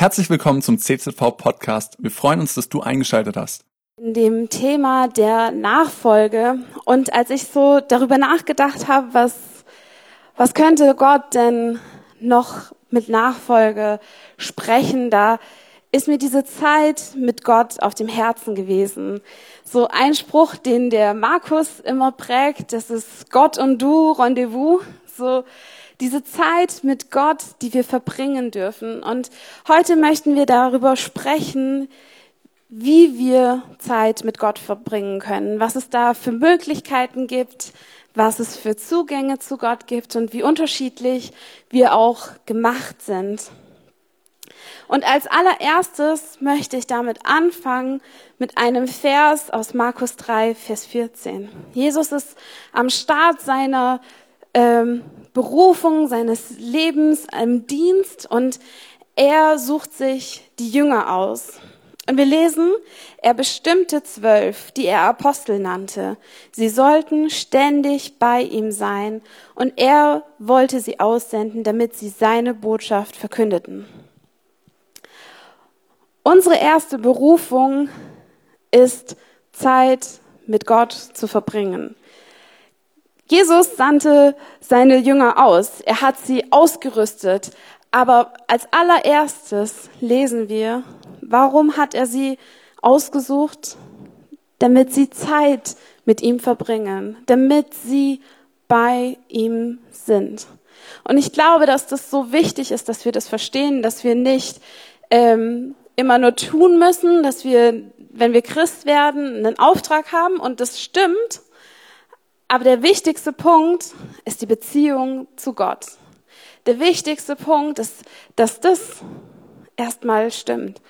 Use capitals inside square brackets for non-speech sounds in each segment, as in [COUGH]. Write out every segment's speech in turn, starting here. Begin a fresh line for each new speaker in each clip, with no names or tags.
Herzlich willkommen zum CZV Podcast. Wir freuen uns, dass du eingeschaltet hast.
In dem Thema der Nachfolge und als ich so darüber nachgedacht habe, was, was könnte Gott denn noch mit Nachfolge sprechen, da ist mir diese Zeit mit Gott auf dem Herzen gewesen. So ein Spruch, den der Markus immer prägt, das ist Gott und du, Rendezvous. So, diese Zeit mit Gott, die wir verbringen dürfen. Und heute möchten wir darüber sprechen, wie wir Zeit mit Gott verbringen können, was es da für Möglichkeiten gibt, was es für Zugänge zu Gott gibt und wie unterschiedlich wir auch gemacht sind. Und als allererstes möchte ich damit anfangen mit einem Vers aus Markus 3, Vers 14. Jesus ist am Start seiner ähm, Berufung, seines Lebens im Dienst und er sucht sich die Jünger aus. Und wir lesen, er bestimmte zwölf, die er Apostel nannte. Sie sollten ständig bei ihm sein und er wollte sie aussenden, damit sie seine Botschaft verkündeten. Unsere erste Berufung ist Zeit mit Gott zu verbringen. Jesus sandte seine Jünger aus. Er hat sie ausgerüstet. Aber als allererstes lesen wir, warum hat er sie ausgesucht? Damit sie Zeit mit ihm verbringen, damit sie bei ihm sind. Und ich glaube, dass das so wichtig ist, dass wir das verstehen, dass wir nicht ähm, immer nur tun müssen, dass wir, wenn wir Christ werden, einen Auftrag haben und das stimmt. Aber der wichtigste Punkt ist die Beziehung zu Gott. Der wichtigste Punkt ist, dass das erstmal stimmt.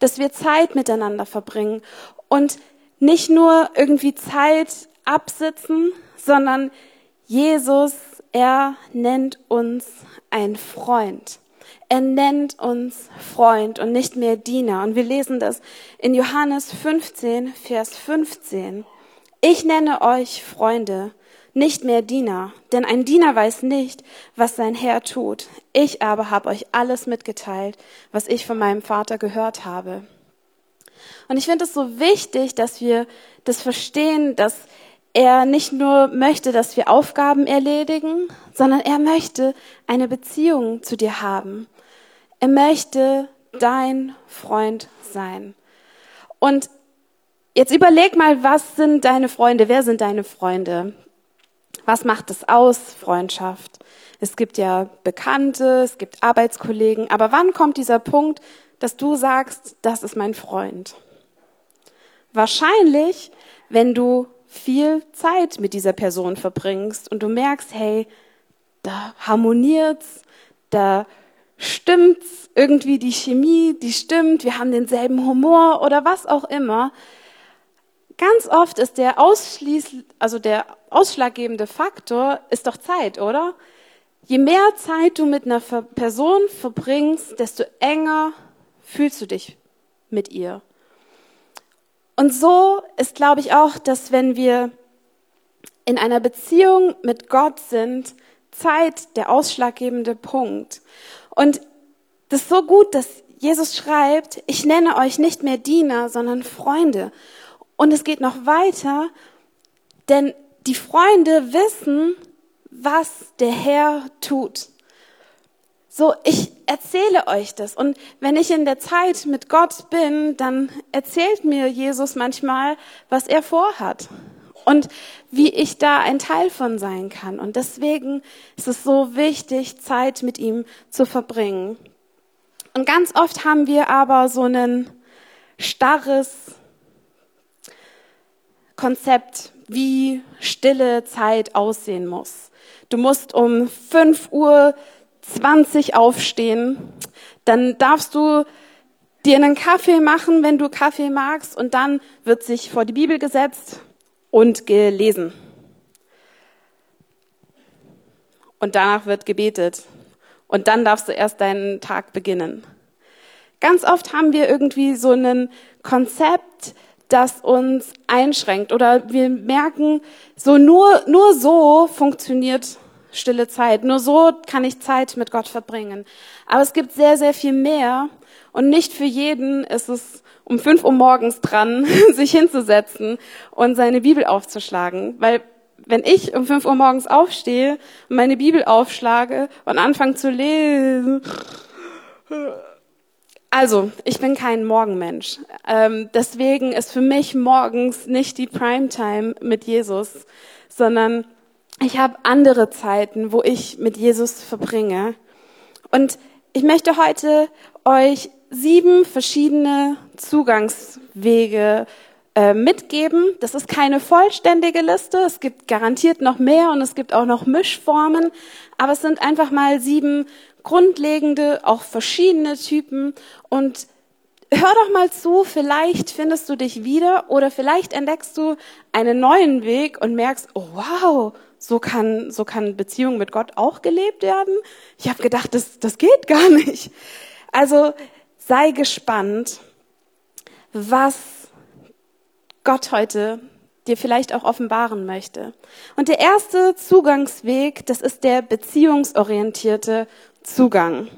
Dass wir Zeit miteinander verbringen und nicht nur irgendwie Zeit absitzen, sondern Jesus, er nennt uns ein Freund. Er nennt uns Freund und nicht mehr Diener. Und wir lesen das in Johannes 15, Vers 15. Ich nenne euch Freunde, nicht mehr Diener, denn ein Diener weiß nicht, was sein Herr tut. Ich aber habe euch alles mitgeteilt, was ich von meinem Vater gehört habe. Und ich finde es so wichtig, dass wir das verstehen, dass er nicht nur möchte, dass wir Aufgaben erledigen, sondern er möchte eine Beziehung zu dir haben. Er möchte dein Freund sein. Und Jetzt überleg mal, was sind deine Freunde? Wer sind deine Freunde? Was macht es aus, Freundschaft? Es gibt ja Bekannte, es gibt Arbeitskollegen, aber wann kommt dieser Punkt, dass du sagst, das ist mein Freund? Wahrscheinlich, wenn du viel Zeit mit dieser Person verbringst und du merkst, hey, da harmoniert's, da stimmt's irgendwie die Chemie, die stimmt, wir haben denselben Humor oder was auch immer, Ganz oft ist der, Ausschließ, also der ausschlaggebende Faktor ist doch Zeit, oder? Je mehr Zeit du mit einer Person verbringst, desto enger fühlst du dich mit ihr. Und so ist, glaube ich, auch, dass wenn wir in einer Beziehung mit Gott sind, Zeit der ausschlaggebende Punkt. Und das ist so gut, dass Jesus schreibt, ich nenne euch nicht mehr Diener, sondern Freunde. Und es geht noch weiter, denn die Freunde wissen, was der Herr tut. So, ich erzähle euch das. Und wenn ich in der Zeit mit Gott bin, dann erzählt mir Jesus manchmal, was er vorhat und wie ich da ein Teil von sein kann. Und deswegen ist es so wichtig, Zeit mit ihm zu verbringen. Und ganz oft haben wir aber so ein starres Konzept, wie stille Zeit aussehen muss. Du musst um 5 Uhr 20 aufstehen, dann darfst du dir einen Kaffee machen, wenn du Kaffee magst, und dann wird sich vor die Bibel gesetzt und gelesen. Und danach wird gebetet. Und dann darfst du erst deinen Tag beginnen. Ganz oft haben wir irgendwie so ein Konzept, das uns einschränkt oder wir merken, so nur, nur so funktioniert stille Zeit. Nur so kann ich Zeit mit Gott verbringen. Aber es gibt sehr, sehr viel mehr Und nicht für jeden ist es um fünf Uhr morgens dran, [LAUGHS] sich hinzusetzen und seine Bibel aufzuschlagen. Weil wenn ich um fünf Uhr morgens aufstehe und meine Bibel aufschlage und anfange zu lesen, also, ich bin kein Morgenmensch. Ähm, deswegen ist für mich morgens nicht die Primetime mit Jesus, sondern ich habe andere Zeiten, wo ich mit Jesus verbringe. Und ich möchte heute euch sieben verschiedene Zugangswege äh, mitgeben. Das ist keine vollständige Liste. Es gibt garantiert noch mehr und es gibt auch noch Mischformen. Aber es sind einfach mal sieben grundlegende, auch verschiedene Typen. Und hör doch mal zu, vielleicht findest du dich wieder oder vielleicht entdeckst du einen neuen Weg und merkst, oh wow, so kann, so kann Beziehung mit Gott auch gelebt werden. Ich habe gedacht, das, das geht gar nicht. Also sei gespannt, was Gott heute dir vielleicht auch offenbaren möchte. Und der erste Zugangsweg, das ist der beziehungsorientierte Zugang.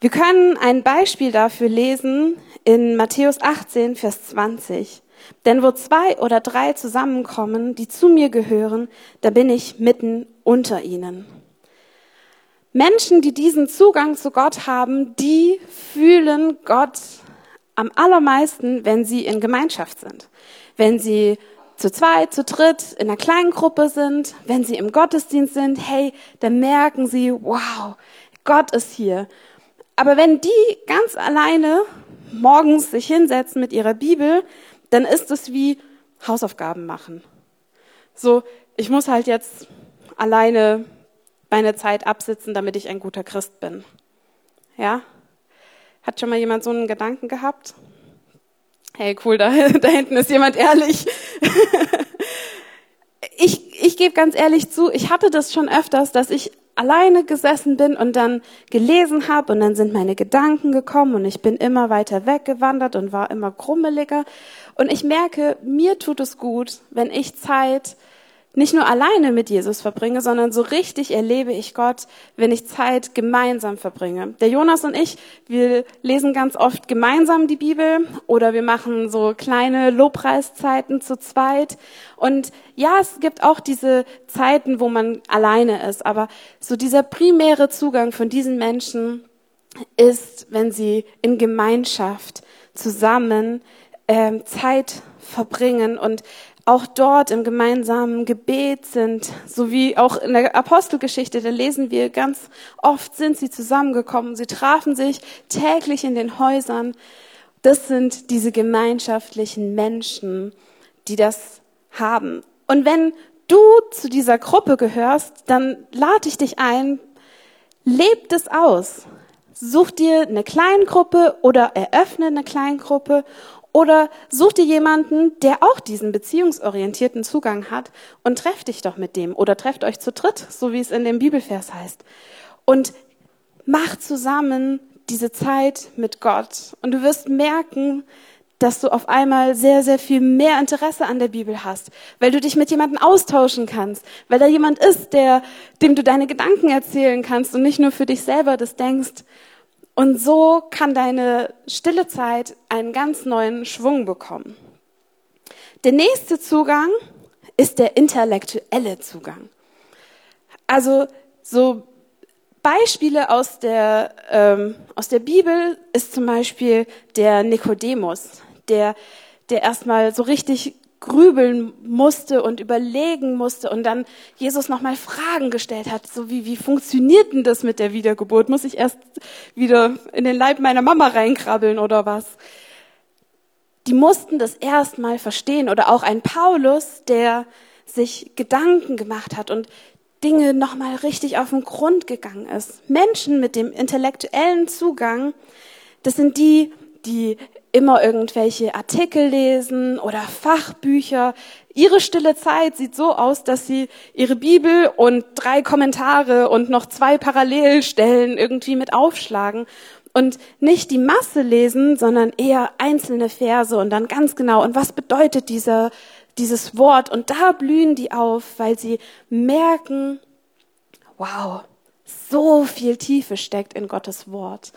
Wir können ein Beispiel dafür lesen in Matthäus 18, Vers 20. Denn wo zwei oder drei zusammenkommen, die zu mir gehören, da bin ich mitten unter ihnen. Menschen, die diesen Zugang zu Gott haben, die fühlen Gott am allermeisten, wenn sie in Gemeinschaft sind. Wenn sie zu zweit, zu dritt in einer kleinen Gruppe sind, wenn sie im Gottesdienst sind, hey, dann merken sie, wow, Gott ist hier. Aber wenn die ganz alleine morgens sich hinsetzen mit ihrer Bibel, dann ist es wie Hausaufgaben machen. So, ich muss halt jetzt alleine meine Zeit absitzen, damit ich ein guter Christ bin. Ja? Hat schon mal jemand so einen Gedanken gehabt? Hey, cool, da, [LAUGHS] da hinten ist jemand ehrlich. [LAUGHS] ich ich gebe ganz ehrlich zu, ich hatte das schon öfters, dass ich alleine gesessen bin und dann gelesen habe und dann sind meine Gedanken gekommen und ich bin immer weiter weggewandert und war immer krummeliger. Und ich merke, mir tut es gut, wenn ich Zeit nicht nur alleine mit Jesus verbringe, sondern so richtig erlebe ich Gott, wenn ich Zeit gemeinsam verbringe. Der Jonas und ich, wir lesen ganz oft gemeinsam die Bibel oder wir machen so kleine Lobpreiszeiten zu zweit. Und ja, es gibt auch diese Zeiten, wo man alleine ist, aber so dieser primäre Zugang von diesen Menschen ist, wenn sie in Gemeinschaft zusammen ähm, Zeit verbringen und auch dort im gemeinsamen Gebet sind, so wie auch in der Apostelgeschichte, da lesen wir ganz oft sind sie zusammengekommen, sie trafen sich täglich in den Häusern. Das sind diese gemeinschaftlichen Menschen, die das haben. Und wenn du zu dieser Gruppe gehörst, dann lade ich dich ein, lebt es aus. Such dir eine Kleingruppe oder eröffne eine Kleingruppe oder such dir jemanden, der auch diesen beziehungsorientierten Zugang hat und treff dich doch mit dem oder trefft euch zu dritt, so wie es in dem Bibelvers heißt. Und mach zusammen diese Zeit mit Gott. Und du wirst merken, dass du auf einmal sehr, sehr viel mehr Interesse an der Bibel hast, weil du dich mit jemandem austauschen kannst, weil da jemand ist, der, dem du deine Gedanken erzählen kannst und nicht nur für dich selber das denkst. Und so kann deine stille Zeit einen ganz neuen Schwung bekommen. Der nächste Zugang ist der intellektuelle Zugang. Also so Beispiele aus der, ähm, aus der Bibel ist zum Beispiel der Nikodemus, der, der erstmal so richtig grübeln musste und überlegen musste und dann Jesus nochmal Fragen gestellt hat, so wie, wie funktioniert denn das mit der Wiedergeburt? Muss ich erst wieder in den Leib meiner Mama reinkrabbeln oder was? Die mussten das erstmal verstehen oder auch ein Paulus, der sich Gedanken gemacht hat und Dinge nochmal richtig auf den Grund gegangen ist. Menschen mit dem intellektuellen Zugang, das sind die, die immer irgendwelche Artikel lesen oder Fachbücher. Ihre stille Zeit sieht so aus, dass sie ihre Bibel und drei Kommentare und noch zwei Parallelstellen irgendwie mit aufschlagen und nicht die Masse lesen, sondern eher einzelne Verse und dann ganz genau, und was bedeutet dieser, dieses Wort? Und da blühen die auf, weil sie merken, wow, so viel Tiefe steckt in Gottes Wort.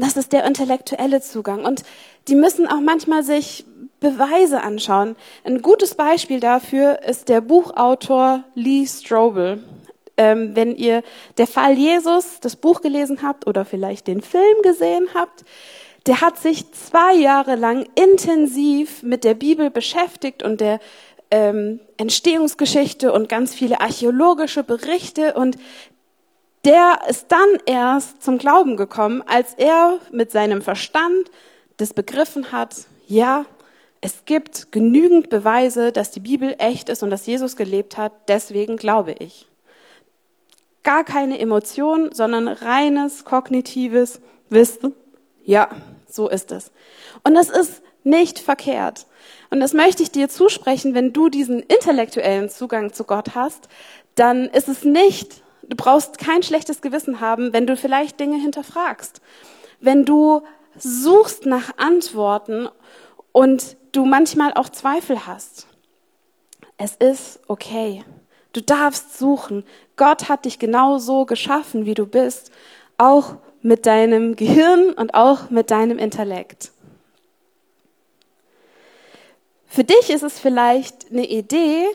Das ist der intellektuelle Zugang. Und die müssen auch manchmal sich Beweise anschauen. Ein gutes Beispiel dafür ist der Buchautor Lee Strobel. Ähm, wenn ihr der Fall Jesus, das Buch gelesen habt oder vielleicht den Film gesehen habt, der hat sich zwei Jahre lang intensiv mit der Bibel beschäftigt und der ähm, Entstehungsgeschichte und ganz viele archäologische Berichte und der ist dann erst zum Glauben gekommen, als er mit seinem Verstand das begriffen hat, ja, es gibt genügend Beweise, dass die Bibel echt ist und dass Jesus gelebt hat, deswegen glaube ich. Gar keine Emotion, sondern reines kognitives Wissen. Ja, so ist es. Und das ist nicht verkehrt. Und das möchte ich dir zusprechen, wenn du diesen intellektuellen Zugang zu Gott hast, dann ist es nicht, du brauchst kein schlechtes Gewissen haben, wenn du vielleicht Dinge hinterfragst. Wenn du suchst nach Antworten und du manchmal auch Zweifel hast. Es ist okay. Du darfst suchen. Gott hat dich genau so geschaffen, wie du bist, auch mit deinem Gehirn und auch mit deinem Intellekt. Für dich ist es vielleicht eine Idee,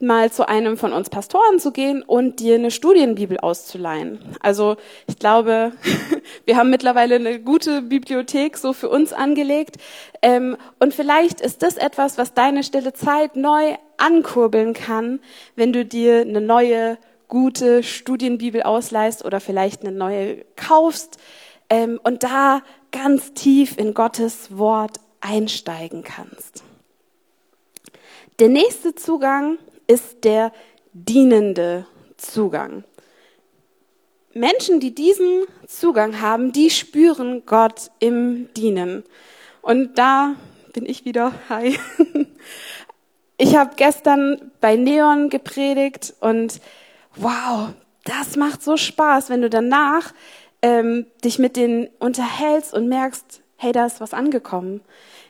mal zu einem von uns Pastoren zu gehen und dir eine Studienbibel auszuleihen. Also ich glaube, [LAUGHS] wir haben mittlerweile eine gute Bibliothek so für uns angelegt. Ähm, und vielleicht ist das etwas, was deine stille Zeit neu ankurbeln kann, wenn du dir eine neue, gute Studienbibel ausleihst oder vielleicht eine neue kaufst ähm, und da ganz tief in Gottes Wort einsteigen kannst. Der nächste Zugang ist der dienende Zugang. Menschen, die diesen Zugang haben, die spüren Gott im Dienen. Und da bin ich wieder. Hi. [LAUGHS] Ich habe gestern bei Neon gepredigt und wow, das macht so Spaß, wenn du danach ähm, dich mit denen unterhältst und merkst, hey, da ist was angekommen.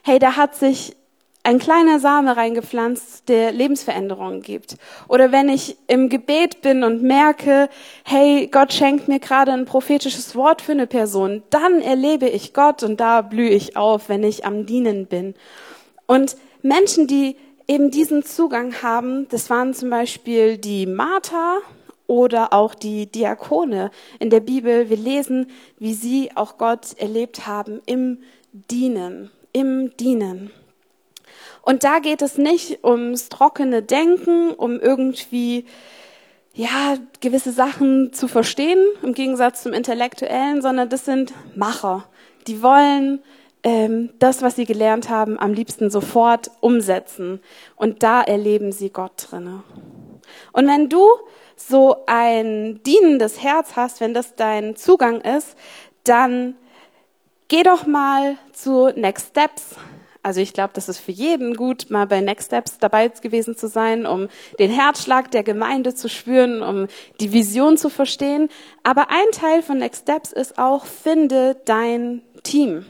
Hey, da hat sich ein kleiner Same reingepflanzt, der Lebensveränderungen gibt. Oder wenn ich im Gebet bin und merke, hey, Gott schenkt mir gerade ein prophetisches Wort für eine Person, dann erlebe ich Gott und da blühe ich auf, wenn ich am Dienen bin. Und Menschen, die eben diesen Zugang haben, das waren zum Beispiel die Martha oder auch die Diakone in der Bibel. Wir lesen, wie sie auch Gott erlebt haben im Dienen, im Dienen. Und da geht es nicht ums trockene Denken, um irgendwie ja, gewisse Sachen zu verstehen, im Gegensatz zum Intellektuellen, sondern das sind Macher. Die wollen ähm, das, was sie gelernt haben, am liebsten sofort umsetzen. Und da erleben sie Gott drinne. Und wenn du so ein dienendes Herz hast, wenn das dein Zugang ist, dann geh doch mal zu Next Steps. Also ich glaube, das ist für jeden gut, mal bei Next Steps dabei gewesen zu sein, um den Herzschlag der Gemeinde zu spüren, um die Vision zu verstehen. Aber ein Teil von Next Steps ist auch, finde dein Team.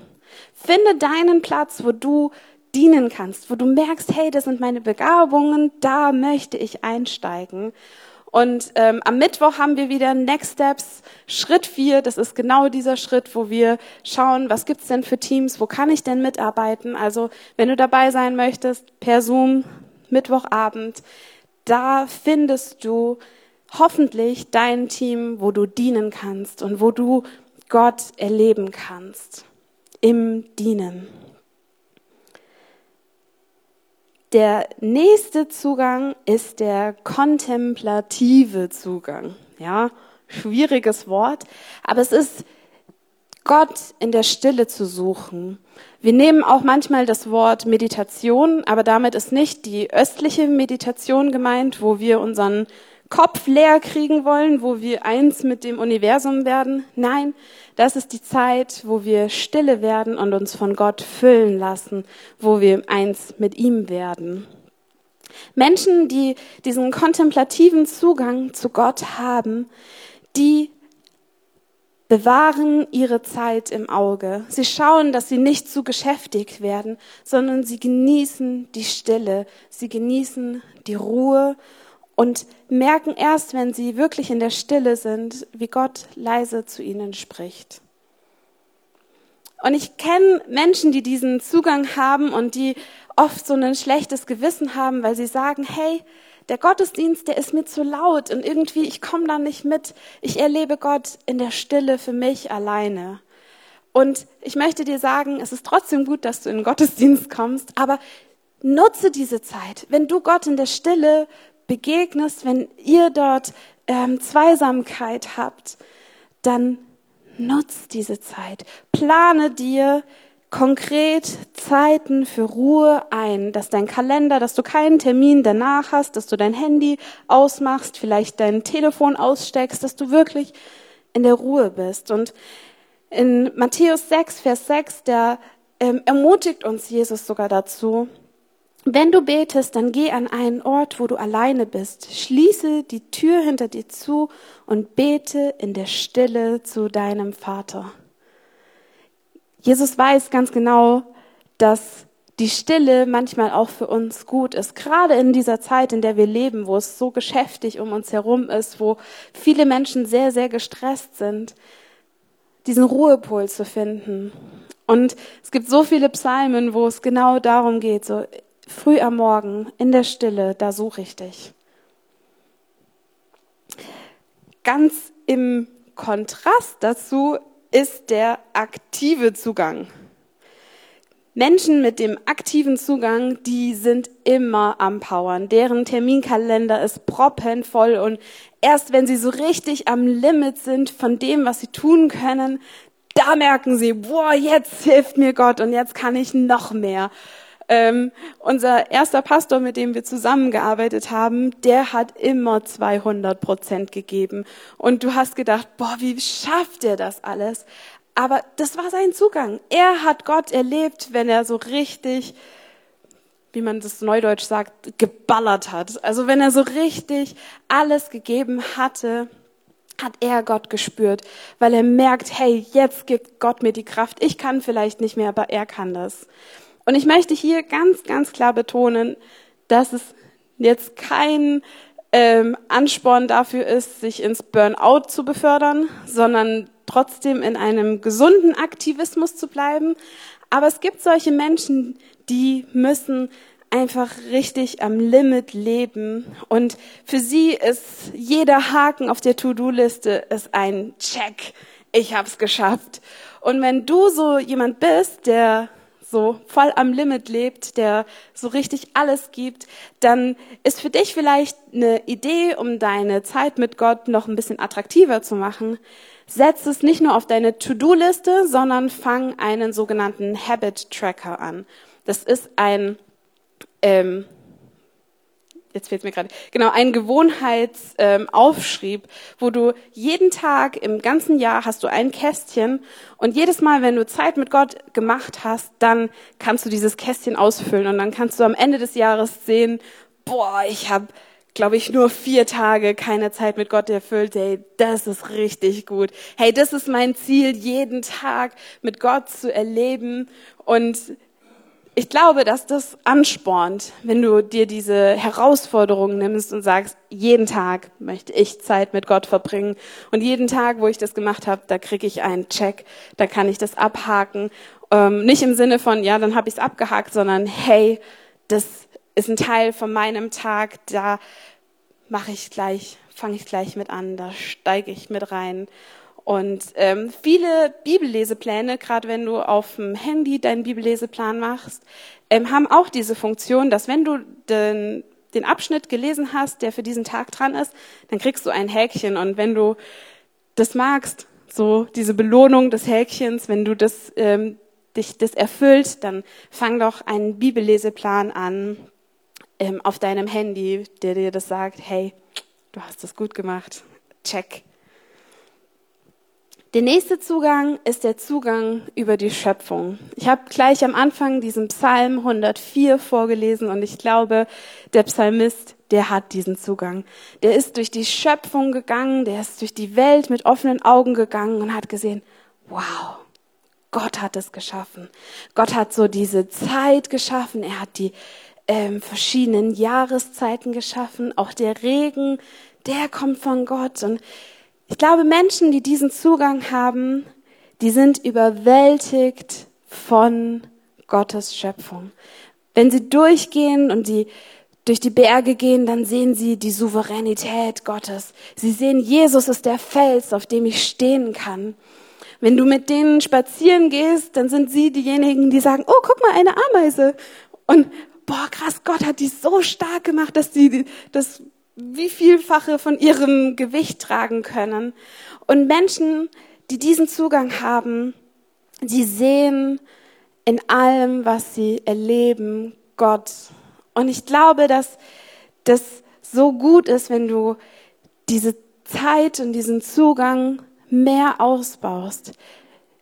Finde deinen Platz, wo du dienen kannst, wo du merkst, hey, das sind meine Begabungen, da möchte ich einsteigen. Und ähm, am Mittwoch haben wir wieder Next Steps, Schritt vier. Das ist genau dieser Schritt, wo wir schauen, was gibt's denn für Teams, wo kann ich denn mitarbeiten. Also wenn du dabei sein möchtest, per Zoom, Mittwochabend, da findest du hoffentlich dein Team, wo du dienen kannst und wo du Gott erleben kannst im Dienen. Der nächste Zugang ist der kontemplative Zugang. Ja, schwieriges Wort, aber es ist Gott in der Stille zu suchen. Wir nehmen auch manchmal das Wort Meditation, aber damit ist nicht die östliche Meditation gemeint, wo wir unseren Kopf leer kriegen wollen, wo wir eins mit dem Universum werden. Nein, das ist die Zeit, wo wir stille werden und uns von Gott füllen lassen, wo wir eins mit ihm werden. Menschen, die diesen kontemplativen Zugang zu Gott haben, die bewahren ihre Zeit im Auge. Sie schauen, dass sie nicht zu geschäftigt werden, sondern sie genießen die Stille, sie genießen die Ruhe und merken erst, wenn sie wirklich in der Stille sind, wie Gott leise zu ihnen spricht. Und ich kenne Menschen, die diesen Zugang haben und die oft so ein schlechtes Gewissen haben, weil sie sagen, hey, der Gottesdienst, der ist mir zu laut und irgendwie, ich komme da nicht mit. Ich erlebe Gott in der Stille für mich alleine. Und ich möchte dir sagen, es ist trotzdem gut, dass du in den Gottesdienst kommst, aber nutze diese Zeit. Wenn du Gott in der Stille begegnest, wenn ihr dort ähm, Zweisamkeit habt, dann nutz diese Zeit. Plane dir konkret Zeiten für Ruhe ein, dass dein Kalender, dass du keinen Termin danach hast, dass du dein Handy ausmachst, vielleicht dein Telefon aussteckst, dass du wirklich in der Ruhe bist. Und in Matthäus 6, Vers 6, da ähm, ermutigt uns Jesus sogar dazu, wenn du betest, dann geh an einen Ort, wo du alleine bist. Schließe die Tür hinter dir zu und bete in der Stille zu deinem Vater. Jesus weiß ganz genau, dass die Stille manchmal auch für uns gut ist. Gerade in dieser Zeit, in der wir leben, wo es so geschäftig um uns herum ist, wo viele Menschen sehr, sehr gestresst sind, diesen Ruhepol zu finden. Und es gibt so viele Psalmen, wo es genau darum geht, so früh am Morgen in der Stille, da suche ich dich. Ganz im Kontrast dazu ist der aktive Zugang. Menschen mit dem aktiven Zugang, die sind immer am Powern. Deren Terminkalender ist proppenvoll und erst wenn sie so richtig am Limit sind von dem, was sie tun können, da merken sie, boah, jetzt hilft mir Gott und jetzt kann ich noch mehr. Ähm, unser erster Pastor, mit dem wir zusammengearbeitet haben, der hat immer 200 Prozent gegeben. Und du hast gedacht, boah, wie schafft er das alles? Aber das war sein Zugang. Er hat Gott erlebt, wenn er so richtig, wie man das neudeutsch sagt, geballert hat. Also wenn er so richtig alles gegeben hatte, hat er Gott gespürt, weil er merkt, hey, jetzt gibt Gott mir die Kraft. Ich kann vielleicht nicht mehr, aber er kann das. Und ich möchte hier ganz, ganz klar betonen, dass es jetzt kein ähm, Ansporn dafür ist, sich ins Burnout zu befördern, sondern trotzdem in einem gesunden Aktivismus zu bleiben. Aber es gibt solche Menschen, die müssen einfach richtig am Limit leben. Und für sie ist jeder Haken auf der To-Do-Liste ist ein Check. Ich hab's geschafft. Und wenn du so jemand bist, der so voll am Limit lebt, der so richtig alles gibt, dann ist für dich vielleicht eine Idee, um deine Zeit mit Gott noch ein bisschen attraktiver zu machen. Setz es nicht nur auf deine To-Do-Liste, sondern fang einen sogenannten Habit Tracker an. Das ist ein ähm, jetzt fehlt mir gerade, genau, ein Gewohnheitsaufschrieb, ähm, wo du jeden Tag im ganzen Jahr hast du ein Kästchen und jedes Mal, wenn du Zeit mit Gott gemacht hast, dann kannst du dieses Kästchen ausfüllen und dann kannst du am Ende des Jahres sehen, boah, ich habe glaube ich, nur vier Tage keine Zeit mit Gott erfüllt. Hey, das ist richtig gut. Hey, das ist mein Ziel, jeden Tag mit Gott zu erleben. Und ich glaube, dass das anspornt, wenn du dir diese Herausforderungen nimmst und sagst, jeden Tag möchte ich Zeit mit Gott verbringen und jeden Tag, wo ich das gemacht habe, da kriege ich einen Check, da kann ich das abhaken. Ähm, nicht im Sinne von, ja, dann habe ich es abgehakt, sondern hey, das ist ein Teil von meinem Tag, da mache ich gleich, fange ich gleich mit an, da steige ich mit rein. Und ähm, viele Bibellesepläne, gerade wenn du auf dem Handy deinen Bibelleseplan machst, ähm, haben auch diese Funktion, dass wenn du den, den Abschnitt gelesen hast, der für diesen Tag dran ist, dann kriegst du ein Häkchen. Und wenn du das magst, so diese Belohnung des Häkchens, wenn du das ähm, dich das erfüllt, dann fang doch einen Bibelleseplan an ähm, auf deinem Handy, der dir das sagt, hey, du hast das gut gemacht, check. Der nächste Zugang ist der Zugang über die Schöpfung. Ich habe gleich am Anfang diesen Psalm 104 vorgelesen und ich glaube, der Psalmist, der hat diesen Zugang. Der ist durch die Schöpfung gegangen, der ist durch die Welt mit offenen Augen gegangen und hat gesehen, wow, Gott hat es geschaffen. Gott hat so diese Zeit geschaffen, er hat die ähm, verschiedenen Jahreszeiten geschaffen, auch der Regen, der kommt von Gott und ich glaube, Menschen, die diesen Zugang haben, die sind überwältigt von Gottes Schöpfung. Wenn sie durchgehen und die durch die Berge gehen, dann sehen sie die Souveränität Gottes. Sie sehen, Jesus ist der Fels, auf dem ich stehen kann. Wenn du mit denen spazieren gehst, dann sind sie diejenigen, die sagen, oh, guck mal, eine Ameise. Und boah, krass, Gott hat die so stark gemacht, dass die das wie vielfache von ihrem Gewicht tragen können. Und Menschen, die diesen Zugang haben, die sehen in allem, was sie erleben, Gott. Und ich glaube, dass das so gut ist, wenn du diese Zeit und diesen Zugang mehr ausbaust.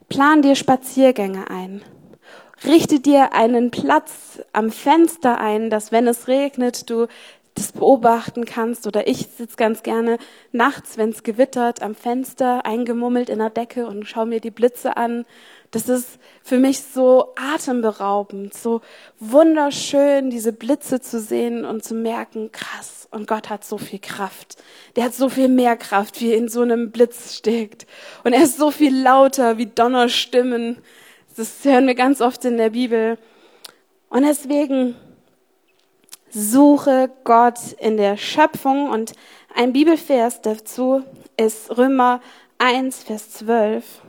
Plan dir Spaziergänge ein. Richte dir einen Platz am Fenster ein, dass wenn es regnet, du das beobachten kannst. Oder ich sitze ganz gerne nachts, wenn es gewittert, am Fenster eingemummelt in der Decke und schaue mir die Blitze an. Das ist für mich so atemberaubend, so wunderschön, diese Blitze zu sehen und zu merken, krass, und Gott hat so viel Kraft. Der hat so viel mehr Kraft, wie in so einem Blitz steckt. Und er ist so viel lauter wie Donnerstimmen. Das hören wir ganz oft in der Bibel. Und deswegen suche Gott in der Schöpfung und ein Bibelvers dazu ist Römer 1, Vers 12.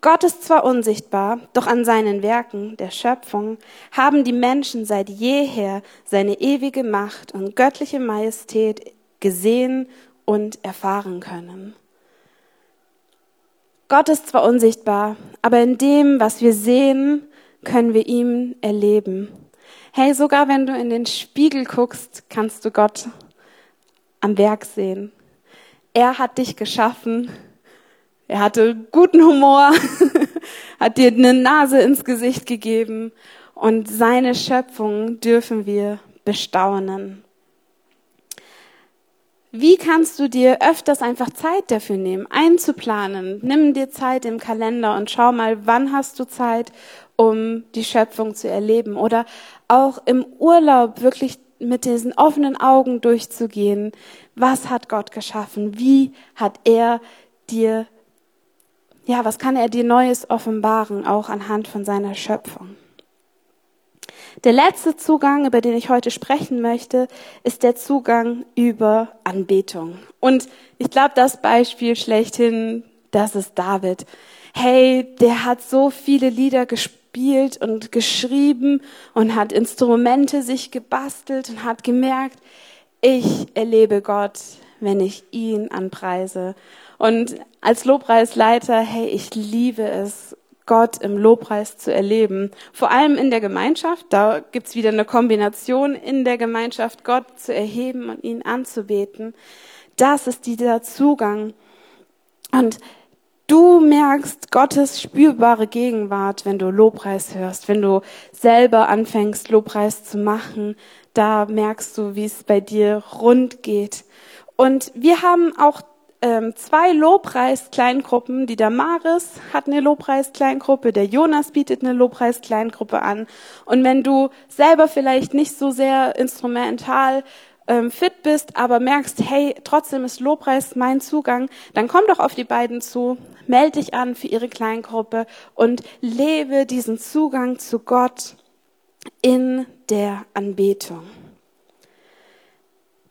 Gott ist zwar unsichtbar, doch an seinen Werken der Schöpfung haben die Menschen seit jeher seine ewige Macht und göttliche Majestät gesehen und erfahren können. Gott ist zwar unsichtbar, aber in dem, was wir sehen, können wir ihn erleben. Hey, sogar wenn du in den Spiegel guckst, kannst du Gott am Werk sehen. Er hat dich geschaffen. Er hatte guten Humor, [LAUGHS] hat dir eine Nase ins Gesicht gegeben und seine Schöpfung dürfen wir bestaunen. Wie kannst du dir öfters einfach Zeit dafür nehmen, einzuplanen? Nimm dir Zeit im Kalender und schau mal, wann hast du Zeit, um die Schöpfung zu erleben? Oder auch im Urlaub wirklich mit diesen offenen Augen durchzugehen. Was hat Gott geschaffen? Wie hat er dir, ja, was kann er dir Neues offenbaren, auch anhand von seiner Schöpfung? Der letzte Zugang, über den ich heute sprechen möchte, ist der Zugang über Anbetung. Und ich glaube, das Beispiel schlechthin, das ist David. Hey, der hat so viele Lieder gespielt und geschrieben und hat Instrumente sich gebastelt und hat gemerkt, ich erlebe Gott, wenn ich ihn anpreise. Und als Lobpreisleiter, hey, ich liebe es, Gott im Lobpreis zu erleben. Vor allem in der Gemeinschaft, da gibt's wieder eine Kombination in der Gemeinschaft, Gott zu erheben und ihn anzubeten. Das ist dieser Zugang. Und du merkst Gottes spürbare Gegenwart, wenn du Lobpreis hörst, wenn du selber anfängst, Lobpreis zu machen. Da merkst du, wie es bei dir rund geht. Und wir haben auch ähm, zwei Lobpreis-Kleingruppen. Die Damaris hat eine Lobpreis-Kleingruppe, der Jonas bietet eine Lobpreis-Kleingruppe an. Und wenn du selber vielleicht nicht so sehr instrumental ähm, fit bist, aber merkst, hey, trotzdem ist Lobpreis mein Zugang, dann komm doch auf die beiden zu, melde dich an für ihre Kleingruppe und lebe diesen Zugang zu Gott in der Anbetung.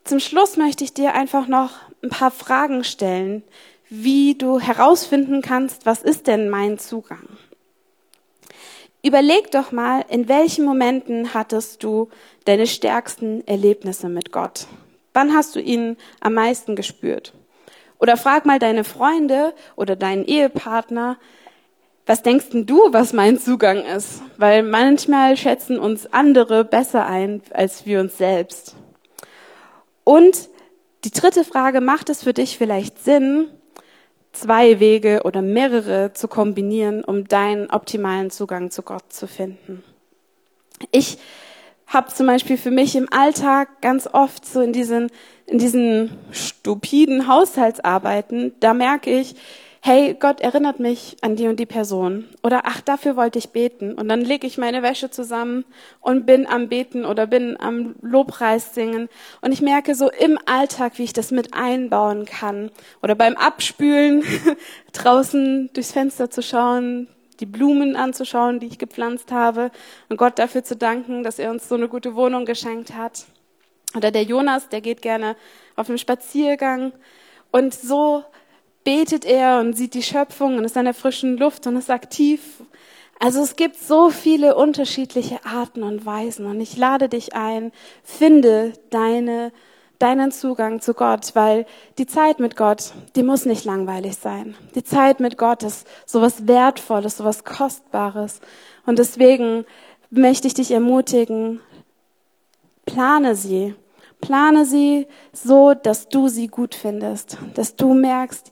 Zum Schluss möchte ich dir einfach noch ein paar Fragen stellen, wie du herausfinden kannst, was ist denn mein Zugang. Überleg doch mal, in welchen Momenten hattest du deine stärksten Erlebnisse mit Gott? Wann hast du ihn am meisten gespürt? Oder frag mal deine Freunde oder deinen Ehepartner, was denkst denn du, was mein Zugang ist? Weil manchmal schätzen uns andere besser ein als wir uns selbst. Und die dritte Frage, macht es für dich vielleicht Sinn, zwei Wege oder mehrere zu kombinieren, um deinen optimalen Zugang zu Gott zu finden? Ich habe zum Beispiel für mich im Alltag ganz oft so in diesen, in diesen stupiden Haushaltsarbeiten, da merke ich, hey, Gott erinnert mich an die und die Person. Oder ach, dafür wollte ich beten. Und dann lege ich meine Wäsche zusammen und bin am Beten oder bin am Lobpreis singen. Und ich merke so im Alltag, wie ich das mit einbauen kann. Oder beim Abspülen [LAUGHS] draußen durchs Fenster zu schauen, die Blumen anzuschauen, die ich gepflanzt habe. Und Gott dafür zu danken, dass er uns so eine gute Wohnung geschenkt hat. Oder der Jonas, der geht gerne auf einen Spaziergang. Und so betet er und sieht die Schöpfung und ist an der frischen Luft und ist aktiv. Also es gibt so viele unterschiedliche Arten und Weisen und ich lade dich ein, finde deine, deinen Zugang zu Gott, weil die Zeit mit Gott, die muss nicht langweilig sein. Die Zeit mit Gott ist sowas Wertvolles, sowas Kostbares und deswegen möchte ich dich ermutigen, plane sie. Plane sie so, dass du sie gut findest, dass du merkst,